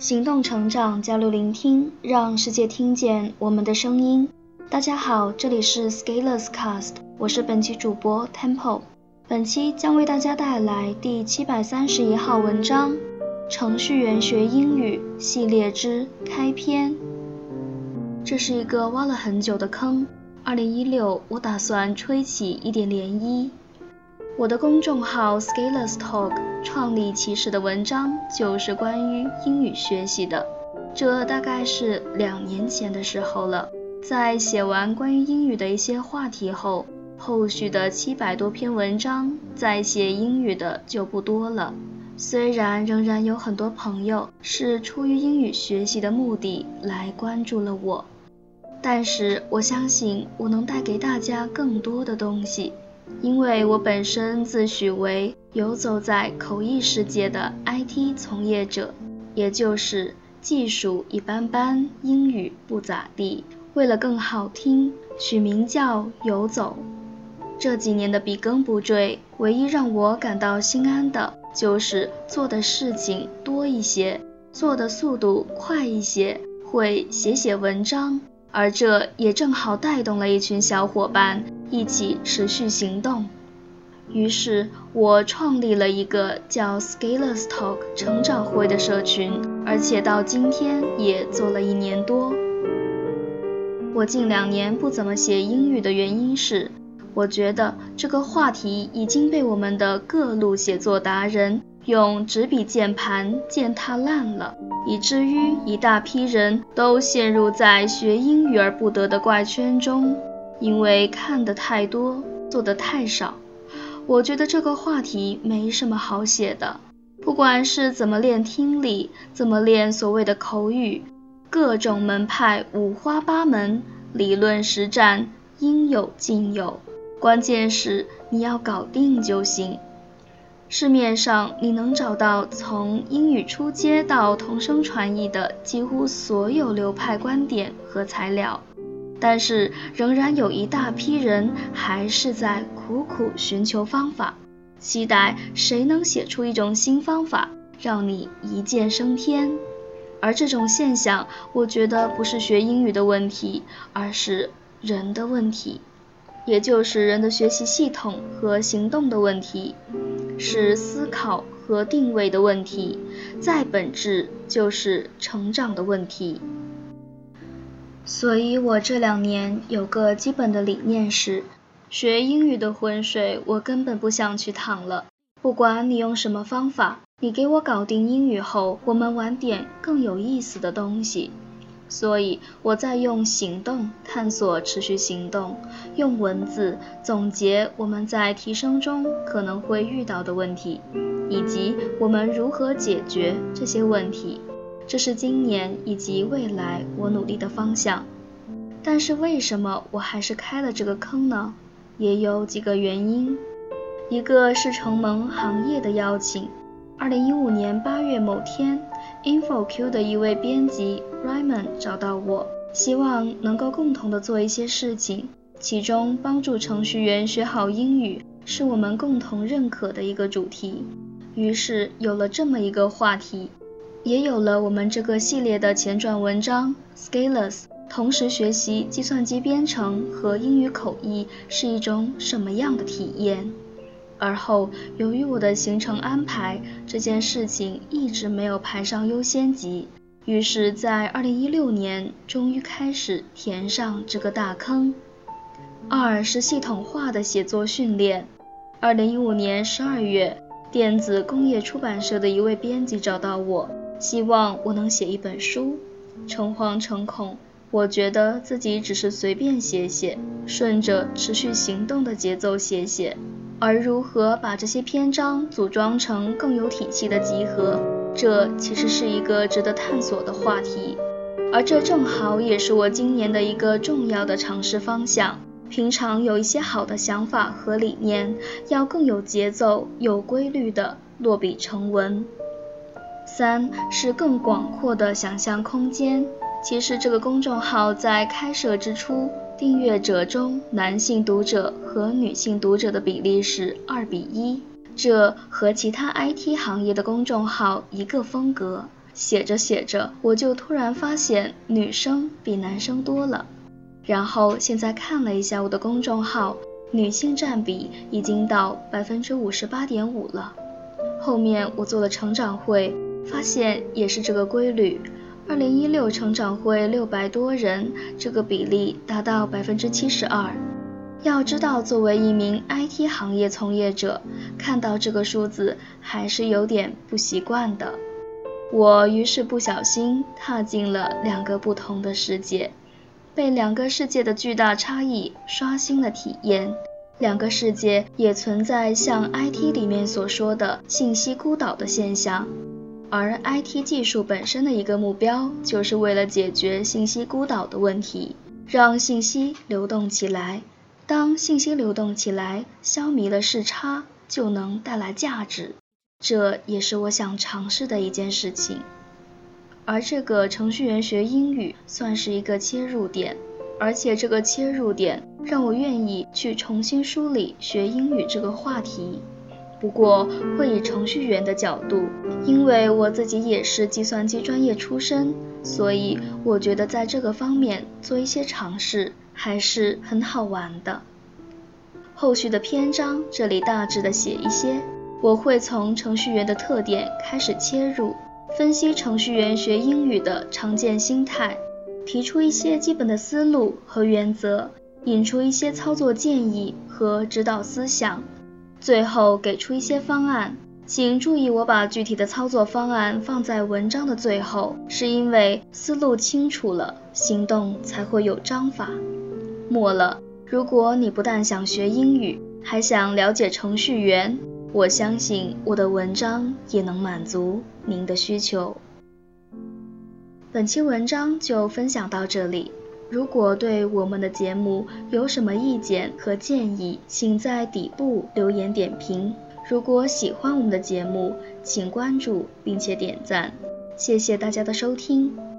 行动成长，交流聆听，让世界听见我们的声音。大家好，这里是 Scalers Cast，我是本期主播 Temple。本期将为大家带来第七百三十一号文章：程序员学英语系列之开篇。这是一个挖了很久的坑。二零一六，我打算吹起一点涟漪。我的公众号 Scalers Talk 创立起始的文章就是关于英语学习的，这大概是两年前的时候了。在写完关于英语的一些话题后，后续的七百多篇文章在写英语的就不多了。虽然仍然有很多朋友是出于英语学习的目的来关注了我，但是我相信我能带给大家更多的东西。因为我本身自诩为游走在口译世界的 IT 从业者，也就是技术一般般，英语不咋地。为了更好听，取名叫游走。这几年的笔耕不缀，唯一让我感到心安的就是做的事情多一些，做的速度快一些，会写写文章，而这也正好带动了一群小伙伴。一起持续行动。于是我创立了一个叫 Scalers Talk 成长会的社群，而且到今天也做了一年多。我近两年不怎么写英语的原因是，我觉得这个话题已经被我们的各路写作达人用纸笔键盘践踏烂了，以至于一大批人都陷入在学英语而不得的怪圈中。因为看的太多，做的太少，我觉得这个话题没什么好写的。不管是怎么练听力，怎么练所谓的口语，各种门派五花八门，理论实战应有尽有。关键是你要搞定就行。市面上你能找到从英语初阶到同声传译的几乎所有流派观点和材料。但是仍然有一大批人还是在苦苦寻求方法，期待谁能写出一种新方法，让你一键升天。而这种现象，我觉得不是学英语的问题，而是人的问题，也就是人的学习系统和行动的问题，是思考和定位的问题，再本质就是成长的问题。所以，我这两年有个基本的理念是，学英语的浑水我根本不想去趟了。不管你用什么方法，你给我搞定英语后，我们玩点更有意思的东西。所以，我在用行动探索持续行动，用文字总结我们在提升中可能会遇到的问题，以及我们如何解决这些问题。这是今年以及未来我努力的方向，但是为什么我还是开了这个坑呢？也有几个原因，一个是承蒙行业的邀请，二零一五年八月某天，InfoQ 的一位编辑 Raymond 找到我，希望能够共同的做一些事情，其中帮助程序员学好英语是我们共同认可的一个主题，于是有了这么一个话题。也有了我们这个系列的前传文章，Scalers，同时学习计算机编程和英语口译是一种什么样的体验？而后，由于我的行程安排，这件事情一直没有排上优先级，于是，在二零一六年终于开始填上这个大坑。二是系统化的写作训练。二零一五年十二月，电子工业出版社的一位编辑找到我。希望我能写一本书，诚惶诚恐。我觉得自己只是随便写写，顺着持续行动的节奏写写。而如何把这些篇章组装成更有体系的集合，这其实是一个值得探索的话题。而这正好也是我今年的一个重要的尝试方向。平常有一些好的想法和理念，要更有节奏、有规律的落笔成文。三是更广阔的想象空间。其实这个公众号在开设之初，订阅者中男性读者和女性读者的比例是二比一，这和其他 IT 行业的公众号一个风格。写着写着，我就突然发现女生比男生多了。然后现在看了一下我的公众号，女性占比已经到百分之五十八点五了。后面我做了成长会，发现也是这个规律。二零一六成长会六百多人，这个比例达到百分之七十二。要知道，作为一名 IT 行业从业者，看到这个数字还是有点不习惯的。我于是不小心踏进了两个不同的世界，被两个世界的巨大差异刷新了体验。两个世界也存在像 IT 里面所说的信息孤岛的现象，而 IT 技术本身的一个目标，就是为了解决信息孤岛的问题，让信息流动起来。当信息流动起来，消弭了视差，就能带来价值。这也是我想尝试的一件事情。而这个程序员学英语算是一个切入点，而且这个切入点让我愿意去重新梳理学英语这个话题。不过会以程序员的角度，因为我自己也是计算机专业出身，所以我觉得在这个方面做一些尝试。还是很好玩的。后续的篇章这里大致的写一些，我会从程序员的特点开始切入，分析程序员学英语的常见心态，提出一些基本的思路和原则，引出一些操作建议和指导思想，最后给出一些方案。请注意，我把具体的操作方案放在文章的最后，是因为思路清楚了，行动才会有章法。末了，如果你不但想学英语，还想了解程序员，我相信我的文章也能满足您的需求。本期文章就分享到这里。如果对我们的节目有什么意见和建议，请在底部留言点评。如果喜欢我们的节目，请关注并且点赞。谢谢大家的收听。